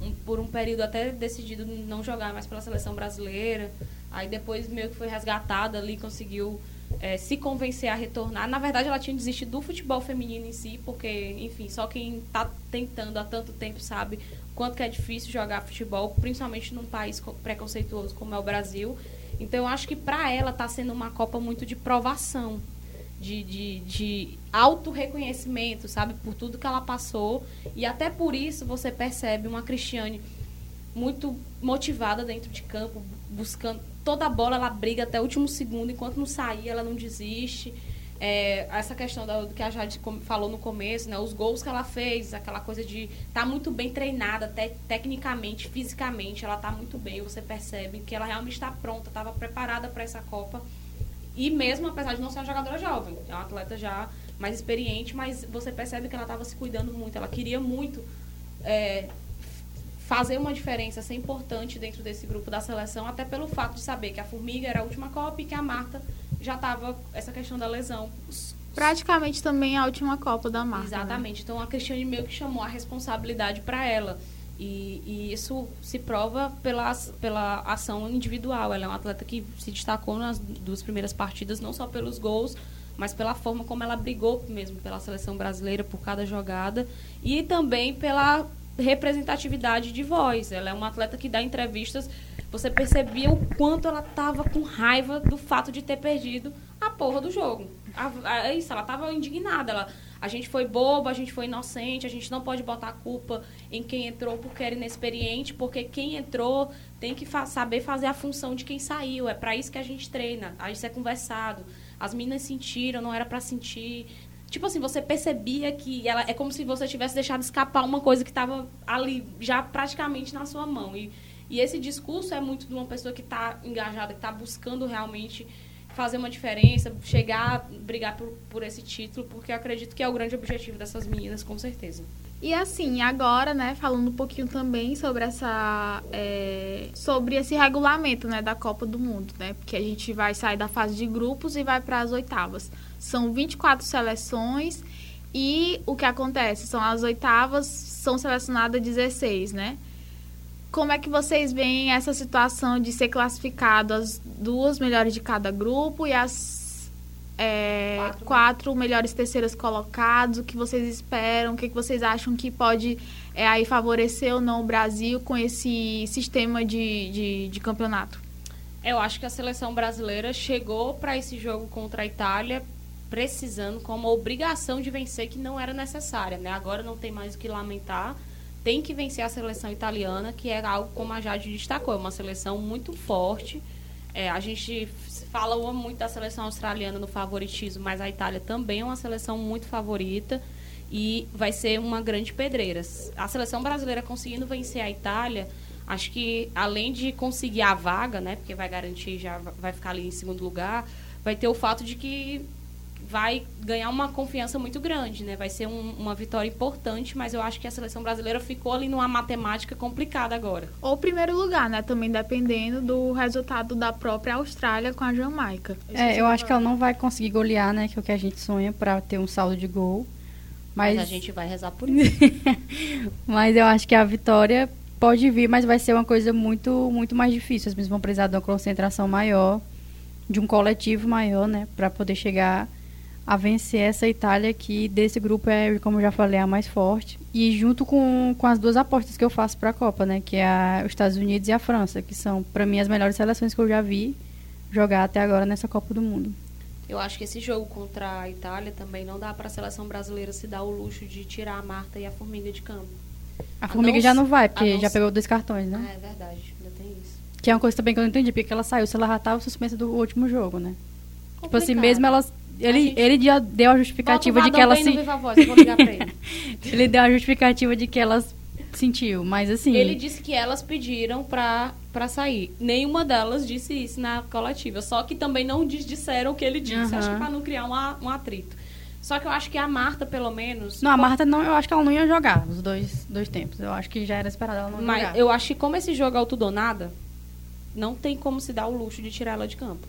um, por um período até decidido não jogar mais pela seleção brasileira. Aí depois meio que foi resgatada ali, conseguiu é, se convencer a retornar. Na verdade, ela tinha desistido do futebol feminino em si, porque, enfim, só quem está tentando há tanto tempo sabe quanto que é difícil jogar futebol, principalmente num país preconceituoso como é o Brasil. Então, eu acho que para ela está sendo uma Copa muito de provação, de, de, de auto-reconhecimento, sabe? Por tudo que ela passou. E até por isso você percebe uma Cristiane muito motivada dentro de campo, buscando toda a bola, ela briga até o último segundo, enquanto não sair, ela não desiste. É, essa questão do que a Jade falou no começo, né, os gols que ela fez, aquela coisa de estar tá muito bem treinada, te, tecnicamente, fisicamente, ela está muito bem. Você percebe que ela realmente está pronta, estava preparada para essa Copa. E mesmo apesar de não ser uma jogadora jovem, é uma atleta já mais experiente, mas você percebe que ela estava se cuidando muito, ela queria muito é, fazer uma diferença, ser importante dentro desse grupo da seleção, até pelo fato de saber que a Formiga era a última Copa e que a Marta já estava essa questão da lesão. Praticamente também a última Copa da Marta. Né? Exatamente. Né? Então a Cristiane meio que chamou a responsabilidade para ela. E, e, isso se prova pela, pela ação individual. Ela é uma atleta que se destacou nas duas primeiras partidas, não só pelos gols, mas pela forma como ela brigou mesmo pela seleção brasileira, por cada jogada, e também pela representatividade de voz. Ela é uma atleta que dá entrevistas. Você percebia o quanto ela estava com raiva do fato de ter perdido a porra do jogo. É isso, ela estava indignada. Ela, a gente foi bobo, a gente foi inocente, a gente não pode botar a culpa em quem entrou porque era inexperiente, porque quem entrou tem que fa saber fazer a função de quem saiu. É para isso que a gente treina, a gente é conversado. As meninas sentiram, não era para sentir tipo assim, você percebia que ela é como se você tivesse deixado escapar uma coisa que estava ali já praticamente na sua mão. E, e esse discurso é muito de uma pessoa que está engajada, que está buscando realmente fazer uma diferença, chegar, brigar por, por esse título, porque eu acredito que é o grande objetivo dessas meninas, com certeza. E assim, agora, né, falando um pouquinho também sobre essa. É, sobre esse regulamento, né, da Copa do Mundo, né? Porque a gente vai sair da fase de grupos e vai para as oitavas. São 24 seleções e o que acontece? São as oitavas, são selecionadas 16, né? Como é que vocês veem essa situação de ser classificado as duas melhores de cada grupo e as é, quatro, quatro melhores terceiras colocados? O que vocês esperam? O que, vocês acham que pode é, aí favorecer ou não o Brasil com esse sistema de, de, de campeonato? Eu acho que a seleção brasileira chegou para esse jogo contra a Itália precisando com uma obrigação de vencer que não era necessária, né? Agora não tem mais o que lamentar, tem que vencer a seleção italiana, que é algo como a Jade destacou, é uma seleção muito forte. É, a gente fala muito da seleção australiana no favoritismo, mas a Itália também é uma seleção muito favorita e vai ser uma grande pedreira. A seleção brasileira conseguindo vencer a Itália, acho que além de conseguir a vaga, né, porque vai garantir já vai ficar ali em segundo lugar, vai ter o fato de que vai ganhar uma confiança muito grande, né? Vai ser um, uma vitória importante, mas eu acho que a seleção brasileira ficou ali numa matemática complicada agora. Ou primeiro lugar, né? Também dependendo do resultado da própria Austrália com a Jamaica. É, eu acho que ela não vai conseguir golear, né? Que é o que a gente sonha para ter um saldo de gol. Mas... mas a gente vai rezar por (laughs) isso. mas eu acho que a vitória pode vir, mas vai ser uma coisa muito, muito mais difícil. As meninas vão precisar de uma concentração maior, de um coletivo maior, né? Para poder chegar a vencer essa Itália que desse grupo é, como eu já falei, a mais forte. E junto com, com as duas apostas que eu faço para a Copa, né, que é a, os Estados Unidos e a França, que são para mim as melhores seleções que eu já vi jogar até agora nessa Copa do Mundo. Eu acho que esse jogo contra a Itália também não dá para a seleção brasileira se dar o luxo de tirar a Marta e a Formiga de campo. A, a Formiga não, já não vai, porque não já pegou dois cartões, né? Ah, é verdade, ainda tem isso. Que é uma coisa também que eu não entendi, porque ela saiu se ela já estava suspensa do último jogo, né? Complicado. Tipo assim, mesmo ela ele, gente... ele já deu a justificativa de que ela se. ele. (laughs) ele deu a justificativa de que ela sentiu, mas assim. Ele disse que elas pediram pra, pra sair. Nenhuma delas disse isso na coletiva. Só que também não disseram o que ele disse. Uhum. Acho que pra não criar um, um atrito. Só que eu acho que a Marta, pelo menos. Não, a Marta não, eu acho que ela não ia jogar os dois, dois tempos. Eu acho que já era esperado ela não Mas jogar. eu acho que como esse jogo é tudo ou nada, não tem como se dar o luxo de tirar ela de campo.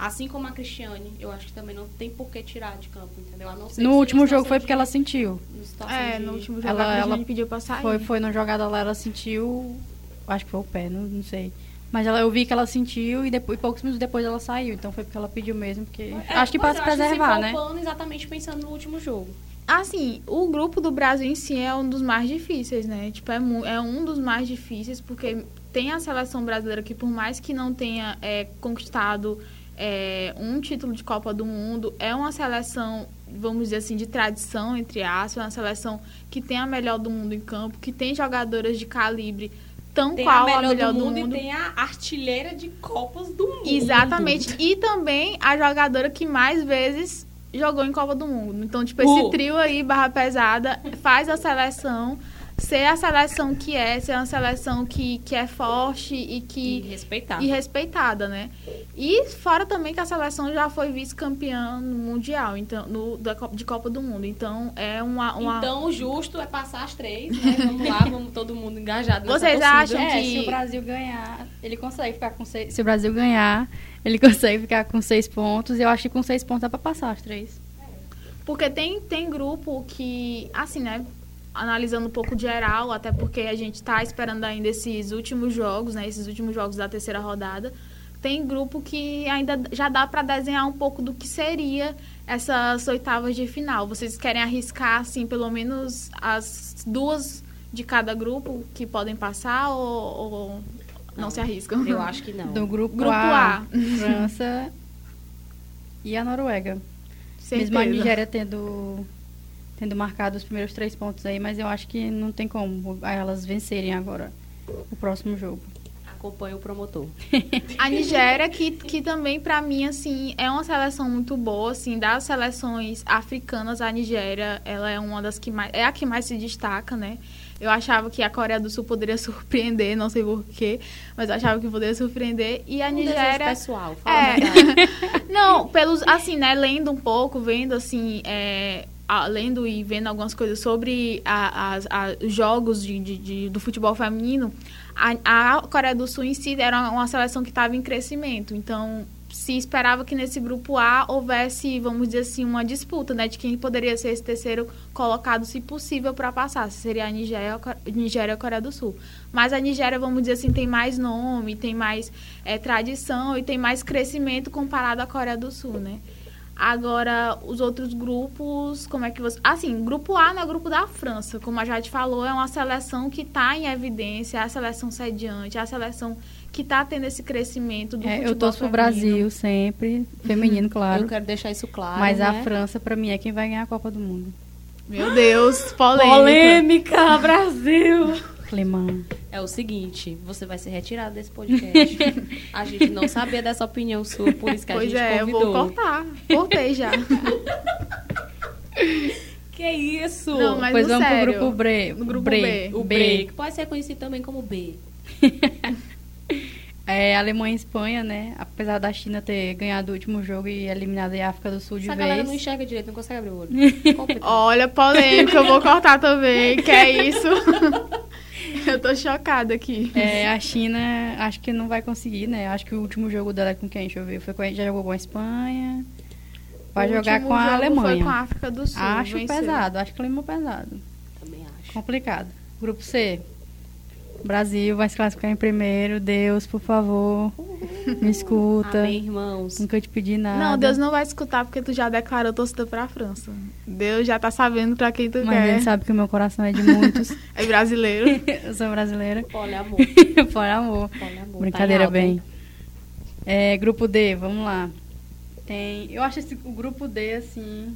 Assim como a Cristiane, eu acho que também não tem por que tirar de campo, entendeu? no último jogo foi porque ela sentiu. É, de... no último jogo ela, ela pediu pra sair. Foi, foi na jogada lá, ela sentiu. Acho que foi o pé, não, não sei. Mas ela, eu vi que ela sentiu e depois, poucos minutos depois ela saiu. Então foi porque ela pediu mesmo, porque. É, acho que para se preservar, né? exatamente pensando no último jogo. Assim, o grupo do Brasil em si é um dos mais difíceis, né? Tipo, é, é um dos mais difíceis, porque tem a seleção brasileira que, por mais que não tenha é, conquistado é, um título de Copa do Mundo, é uma seleção, vamos dizer assim, de tradição, entre aspas, é uma seleção que tem a melhor do mundo em campo, que tem jogadoras de calibre tão tem qual a melhor, a melhor do, do, mundo, mundo. E tem a artilheira de Copas do Mundo. Exatamente. E também a jogadora que mais vezes jogou em Copa do Mundo. Então, tipo, esse uh. trio aí, barra pesada, faz a seleção ser a seleção que é, ser uma seleção que, que é forte e que e respeitada. e respeitada, né? E fora também que a seleção já foi vice-campeã mundial, então no da de Copa do Mundo. Então é uma, uma... Então o justo é passar as três, né? Vamos lá, (laughs) vamos todo mundo engajado Vocês acham é, que se o Brasil ganhar, ele consegue ficar com seis, se o Brasil ganhar, ele (laughs) consegue ficar com seis pontos. E eu acho que com seis pontos dá para passar as três. Porque tem, tem grupo que, assim, né? Analisando um pouco geral, até porque a gente está esperando ainda esses últimos jogos, né, esses últimos jogos da terceira rodada. Tem grupo que ainda já dá para desenhar um pouco do que seria essas oitavas de final. Vocês querem arriscar, assim, pelo menos as duas de cada grupo que podem passar ou, ou não, não, se arriscam? Eu acho que não. Do grupo, grupo A, A. França e a Noruega. (laughs) Certeza. Mesmo a Nigéria tendo tendo marcado os primeiros três pontos aí, mas eu acho que não tem como elas vencerem agora o próximo jogo. Acompanha o promotor. (laughs) a Nigéria, que, que também, para mim, assim, é uma seleção muito boa, assim, das seleções africanas, a Nigéria, ela é uma das que mais, é a que mais se destaca, né? Eu achava que a Coreia do Sul poderia (laughs) surpreender, não sei porquê, mas eu achava que poderia surpreender. E a um Nigéria. pessoal, fala é... (laughs) não, pelos, assim, né, lendo um pouco, vendo, assim, é, lendo e vendo algumas coisas sobre os jogos de, de, de, do futebol feminino, a, a, Coreia do Sul em si era uma seleção que estava em crescimento. Então, se esperava que nesse grupo A houvesse, vamos dizer assim, uma disputa, né, de quem poderia ser esse terceiro colocado, se possível, para passar. Se seria a Nigéria, Nigéria ou a Coreia do Sul. Mas a Nigéria, vamos dizer assim, tem mais nome, tem mais é, tradição e tem mais crescimento comparado à Coreia do Sul, né? Agora, os outros grupos, como é que você. Assim, grupo A não é o grupo da França, como a Jade falou, é uma seleção que está em evidência, é a seleção sediante, é a seleção que está tendo esse crescimento do é, futebol Eu torço pro Brasil sempre, feminino, claro. Eu quero deixar isso claro. Mas né? a França, para mim, é quem vai ganhar a Copa do Mundo. Meu Deus, (gasps) polêmica. Polêmica, Brasil! (laughs) Clemão. É o seguinte, você vai ser retirado desse podcast. (laughs) a gente não sabia dessa opinião sua, por isso que pois a gente é, convidou. eu vou cortar. Cortei já. (laughs) que isso? Não, mas pois vamos sério, pro grupo B. No grupo B. B. O B, que pode ser conhecido também como B. (laughs) É, Alemanha e Espanha, né? Apesar da China ter ganhado o último jogo e eliminado a África do Sul de Essa vez. galera não enxerga direito, não consegue abrir o olho. Olha, polêmica, eu vou cortar também. Que é isso? Eu tô chocada aqui. É, a China acho que não vai conseguir, né? Acho que o último jogo dela é com quem? Deixa eu ver. Foi com a, já jogou com a Espanha. Vai O jogar com a jogo Alemanha. Foi com a África do Sul. acho venceu. pesado, acho que o Lima pesado. Também acho. Complicado. Grupo C. Brasil vai se classificar em primeiro. Deus, por favor, me escuta. Amém, irmãos. Nunca te pedi nada. Não, Deus não vai escutar porque tu já declarou torcida pra França. Deus já tá sabendo pra quem tu Mas quer. ele sabe que o meu coração é de muitos. (laughs) É brasileiro. (laughs) eu sou brasileira. Olha, (laughs) amor. Por amor. Olha, amor. Brincadeira tá em bem. É, grupo D, vamos lá. Tem. Eu acho esse, o grupo D, assim.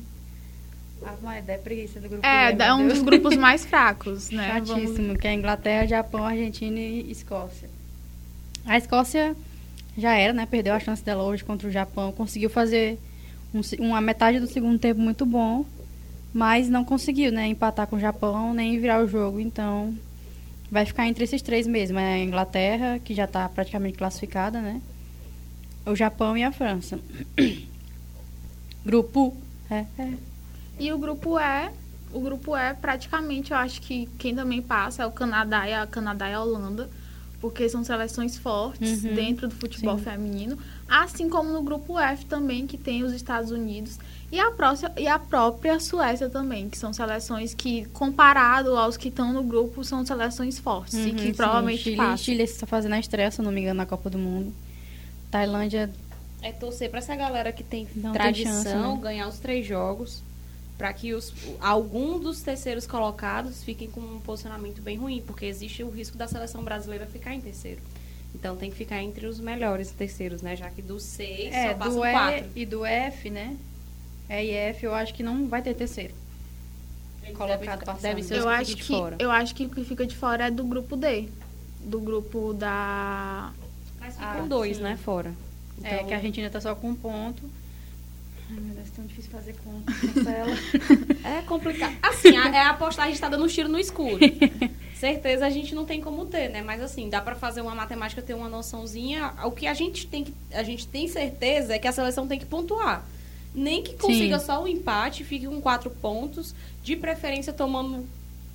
Ah, é preguiça do grupo É, é um Deus. dos grupos mais (laughs) fracos, né? Vamos- Chatíssimo, que é Inglaterra, Japão, Argentina e Escócia. A Escócia já era, né? Perdeu a chance dela hoje contra o Japão. Conseguiu fazer um uma metade do segundo tempo muito bom, mas não conseguiu, né? Empatar com o Japão, nem virar o jogo. Então, vai ficar entre esses três mesmo. É a Inglaterra, que já está praticamente classificada, né? O Japão e a França. (coughs) Grupo. É, é. E o grupo E, o grupo E, praticamente, eu acho que quem também passa é o Canadá e a Canadá e a Holanda, porque são seleções fortes Uhum, dentro do futebol sim. feminino, assim como no grupo F também, que tem os Estados Unidos e a, próxima, e a própria Suécia também, que são seleções que, comparado aos que estão no grupo, são seleções fortes e Uhum, que sim. provavelmente Chile, passam. Chile está fazendo a estreia, se eu não me engano, na Copa do Mundo. Tailândia É torcer pra essa galera que tem Não tem tradição chance, né? ganhar os três jogos. Pra que os, algum dos terceiros colocados fiquem com um posicionamento bem ruim, porque existe o risco da seleção brasileira ficar em terceiro. Então tem que ficar entre os melhores terceiros, né? Já que dos seis É, só passam do E quatro. e do F, né? E e F, eu acho que não vai ter terceiro. Eles colocado passando. Deve ser Eu acho que fora. eu acho que o que fica de fora é do grupo D, do grupo da Mas ficam Ah, dois, sim. né? Fora. É, Então, que a Argentina tá só com um ponto. Ai, meu Deus, é tão difícil fazer conta. (laughs) É complicado. Assim, a- é apostar, a gente tá dando um tiro no escuro. (laughs) Certeza a gente não tem como ter, né? Mas assim, dá pra fazer uma matemática, ter uma noçãozinha. O que a gente tem que. A gente tem certeza é que a seleção tem que pontuar. Nem que consiga Sim. só o empate, fique com quatro pontos, de preferência tomando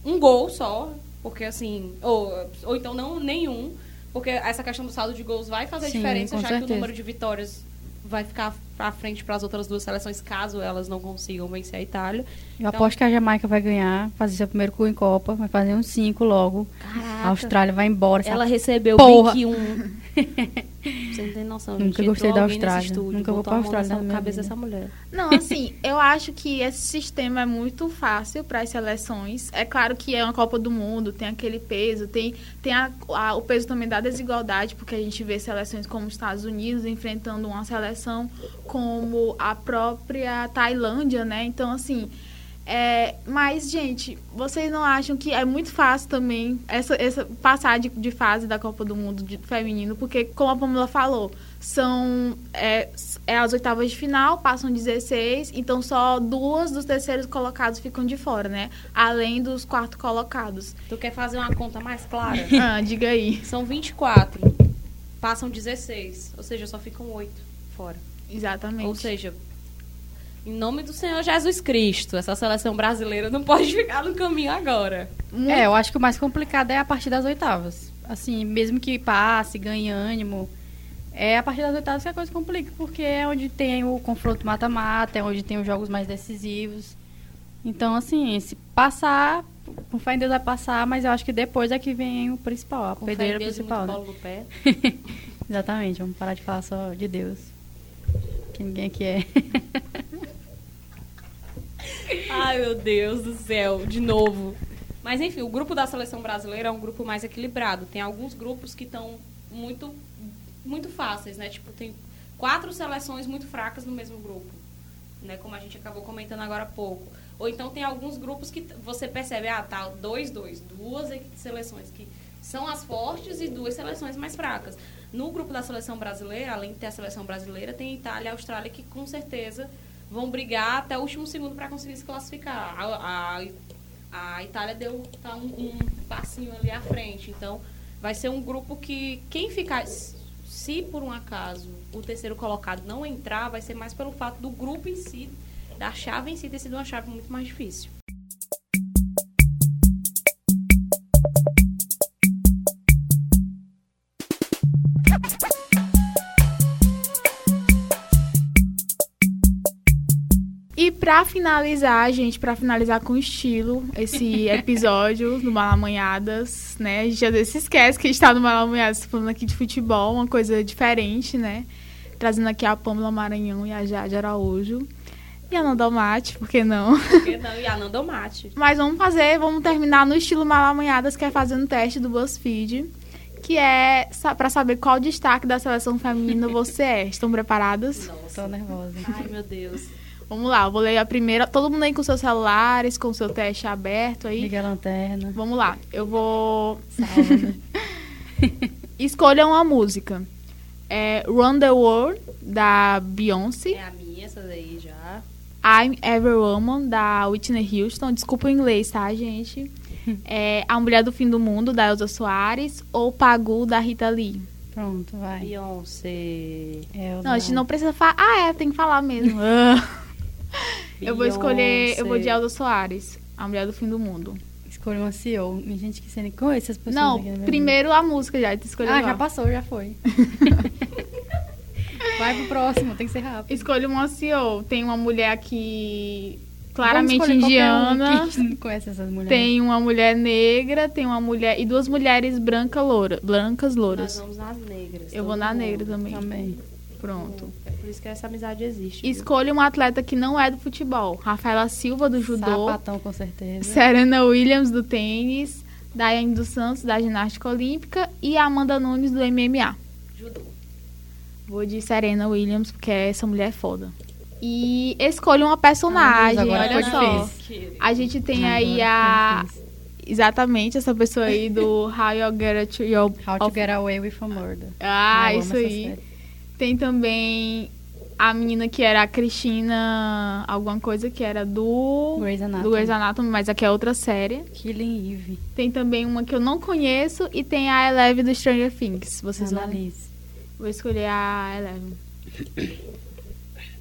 um gol só. Porque assim. Ou, ou então não nenhum. Porque essa questão do saldo de gols vai fazer Sim, diferença, já que certeza. o número de vitórias vai ficar à frente para as outras duas seleções, caso elas não consigam vencer a Itália. Eu aposto que a Jamaica vai ganhar, fazer seu primeiro gol em Copa, vai fazer uns cinco logo. A Austrália vai embora. Ela recebeu porra. 1. (laughs) Você não tem noção. Nunca gente. gostei Entrou da Austrália. estúdio, Nunca vou pra a Austrália nessa na minha cabeça dessa mulher. Não, assim, eu acho que esse sistema é muito fácil para as seleções. É claro que é uma Copa do Mundo, tem aquele peso, tem, tem a- a- o peso também da desigualdade, porque a gente vê seleções como os Estados Unidos enfrentando uma seleção como a própria Tailândia, né? Então, assim. é, mas, gente, vocês não acham que é muito fácil também essa, essa passar de, de fase da Copa do Mundo de- feminino? Porque, como a Pamela falou, são é, é as oitavas de final, passam 16, então só duas dos terceiros colocados ficam de fora, né? Além dos quartos colocados. Tu quer fazer uma conta mais clara? (laughs) Ah, diga aí. São 24. Passam 16. Ou seja, só ficam 8 fora. Exatamente. Ou seja, em nome do Senhor Jesus Cristo, essa seleção brasileira não pode (laughs) ficar no caminho agora. Muito- É, eu acho que o mais complicado é a partir das oitavas. Assim, mesmo que passe, ganhe ânimo, é a partir das oitavas que a coisa complica, porque é onde tem o confronto mata-mata, é onde tem os jogos mais decisivos. Então, assim, se passar, com fé em Deus vai passar, mas eu acho que depois é que vem o principal, a Com pedreira principal, né? (laughs) Exatamente, vamos parar de falar só de Deus. Que ninguém aqui é. (laughs) Ai, meu Deus do céu, de novo. Mas enfim, o grupo da seleção brasileira é um grupo mais equilibrado. Tem alguns grupos que estão muito muito fáceis, né? Tipo, tem quatro seleções muito fracas no mesmo grupo, né? Como a gente acabou comentando agora há pouco. Ou então tem alguns grupos que você percebe, ah, tá, dois, dois, duas seleções que são as fortes e duas seleções mais fracas. No grupo da seleção brasileira, além de ter a seleção brasileira, tem Itália e Austrália que com certeza vão brigar até o último segundo para conseguir se classificar. A, a, a Itália deu tá um, um passinho ali à frente, então vai ser um grupo que quem ficar se por um acaso o terceiro colocado não entrar, vai ser mais pelo fato do grupo em si, da chave em si ter sido uma chave muito mais difícil. Pra finalizar, gente, pra finalizar com estilo esse (laughs) episódio do Malamanhadas, né? A gente às vezes se esquece que a gente tá no Malamanhadas falando aqui de futebol, uma coisa diferente, né? Trazendo aqui a Pâmela Maranhão e a Jade Araújo. E a Nanda Mate, por que não? Porque não, (laughs) e a Nanda Mate. Mas vamos fazer, vamos terminar no estilo Malamanhadas, que é fazendo um teste do BuzzFeed, que é pra saber qual destaque da seleção feminina você é. Estão preparadas? Tô nervosa. Ai, meu Deus. Vamos lá, eu vou ler a primeira. Todo mundo aí com seus celulares, com seu teste aberto aí. Liga a lanterna. Vamos lá, eu vou. (laughs) Salva. Escolha uma música. É Run the World, da Beyoncé. É a minha, essa daí já. I'm Every Woman, da Whitney Houston. Desculpa o inglês, tá, gente? (laughs) É A Mulher do Fim do Mundo, da Elza Soares. Ou Pagu, da Rita Lee. Pronto, vai. Beyoncé. Eu Não, a gente não precisa falar. Ah, é, tem que falar mesmo. (laughs) Eu vou escolher. Eu vou de. Elza Soares, A Mulher do Fim do Mundo. Escolha uma CEO. Gente, que cena com essas pessoas Não, minha primeiro a música já. Tu vida. escolheu Ah, lá. já passou, já foi. (laughs) vai pro próximo, tem que ser rápido. Escolha uma CEO. Tem uma mulher aqui Vamos claramente um indiana. que não conhece essas mulheres. Tem uma mulher negra, tem uma mulher. E duas mulheres branca loura, brancas Nós louras. vamos nas negras. Eu vou na mundo. negra também. Também. Pronto. É por isso que essa amizade existe. viu? Escolha uma atleta que não é do futebol. Rafaela Silva, do judô. Sapatão, com certeza. Serena Williams, do tênis. Daiane dos Santos, da ginástica olímpica. E Amanda Nunes, do MMA. Judô. Vou de Serena Williams, porque essa mulher é foda. E escolha uma personagem. Ah, agora olha só. difícil. A gente tem Agora aí a. Exatamente, essa pessoa aí do (laughs) How You Get Your. How to Get Away with a Murder. Ah, isso aí. série. Tem também a menina que era a Cristina, alguma coisa que era do Grey's Anatomy. do Grey's Anatomy, mas aqui é outra série. Killing Eve. Tem também uma que eu não conheço e tem a Eleven do Stranger Things. Vocês vão. Analise. Vou escolher a Eleven.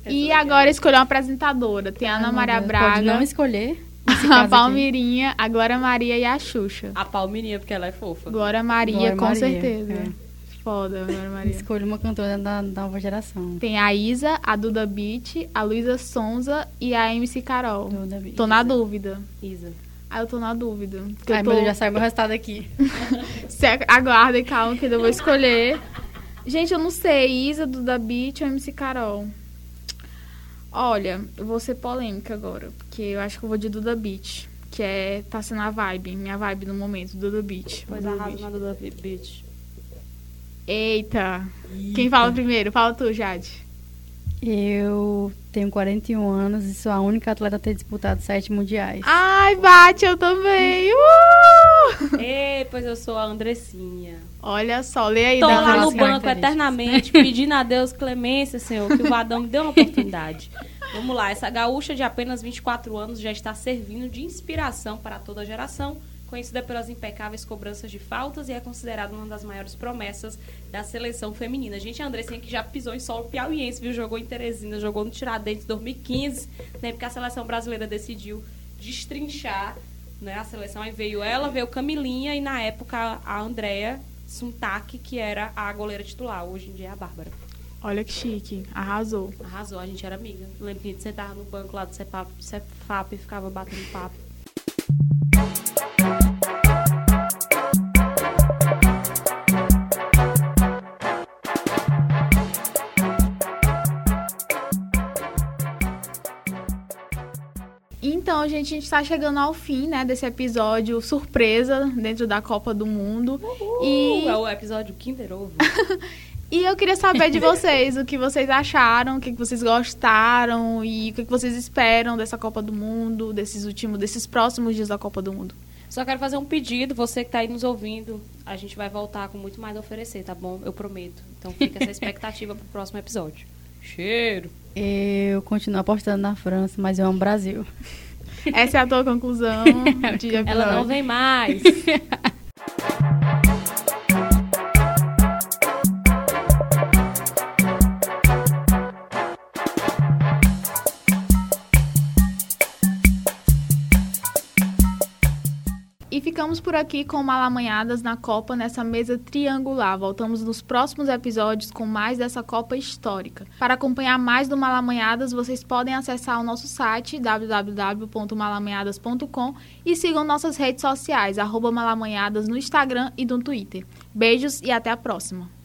Essa E agora é- escolher uma apresentadora. Tem a Ana Ai, meu Maria Deus, Pode não Braga, escolher. (laughs) a caso aqui. A Glória Maria e a Xuxa. A Palmirinha, porque ela é fofa. Glória Maria, Glória com Maria, certeza. é. Foda, Maria. Escolha uma cantora da, da nova geração. Tem a Isa, a Duda Beat, a Luísa Sonza e a MC Carol. Do Davi. Tô na dúvida. Isa. Ah, eu tô na dúvida. Ai, eu meu tô... Deus, já saiu meu resultado aqui. (laughs) Aguardem, calma, que eu vou escolher. Gente, eu não sei. Isa, Duda Beat ou MC Carol? Olha, eu vou ser polêmica agora. Porque eu acho que eu vou de Duda Beat. Que é, tá sendo a vibe, minha vibe no momento, Duda Beat. Pois Duda arrasa Beat. na Duda Beach. Eita. Quem fala primeiro? Fala tu, Jade. Eu tenho 41 anos e sou a única atleta a ter disputado sete mundiais. Ai, bate, eu também. Uh! Ei, pois eu sou a Andressinha. Olha só, lê aí. Tô lá no banco eternamente, pedindo a Deus clemência, Senhor, que o Vadão me dê uma oportunidade. Vamos lá, essa gaúcha de apenas 24 anos já está servindo de inspiração para toda a geração, conhecida pelas impecáveis cobranças de faltas e é considerada uma das maiores promessas da seleção feminina. Gente, a Andressinha que já pisou em solo piauiense, viu? Jogou em Teresina, jogou no Tiradentes em 2015, né? Porque a seleção brasileira decidiu destrinchar né, a seleção. Aí veio ela, veio Camilinha e na época a Andrea Suntak, que era a goleira titular. Hoje em dia é a Bárbara. Olha que chique. Arrasou. Arrasou, a gente era amiga. Eu lembro que a gente sentava no banco lá do Cefap, Cefap e ficava batendo papo. Gente, a gente tá chegando ao fim, né, desse episódio surpresa dentro da Copa do Mundo. E, Uh, é o episódio Kinder Ovo. (laughs) e eu queria saber de vocês o que vocês acharam, o que vocês gostaram e o que que vocês esperam dessa Copa do Mundo, desses últimos, desses próximos dias da Copa do Mundo. Só quero fazer um pedido, você que tá aí nos ouvindo, a gente vai voltar com muito mais a oferecer, tá bom? Eu prometo. Então fica essa expectativa pro próximo episódio. Cheiro! Eu continuo apostando na França, mas eu amo o Brasil. Essa é a tua conclusão (laughs) de episódio. Ela não vem mais. (laughs) ficamos por aqui com Malamanhadas na Copa nessa mesa triangular. Voltamos nos próximos episódios com mais dessa Copa histórica. Para acompanhar mais do Malamanhadas, vocês podem acessar o nosso site www.malamanhadas.com e sigam nossas redes sociais, arroba Malamanhadas no Instagram e no Twitter. Beijos e até a próxima!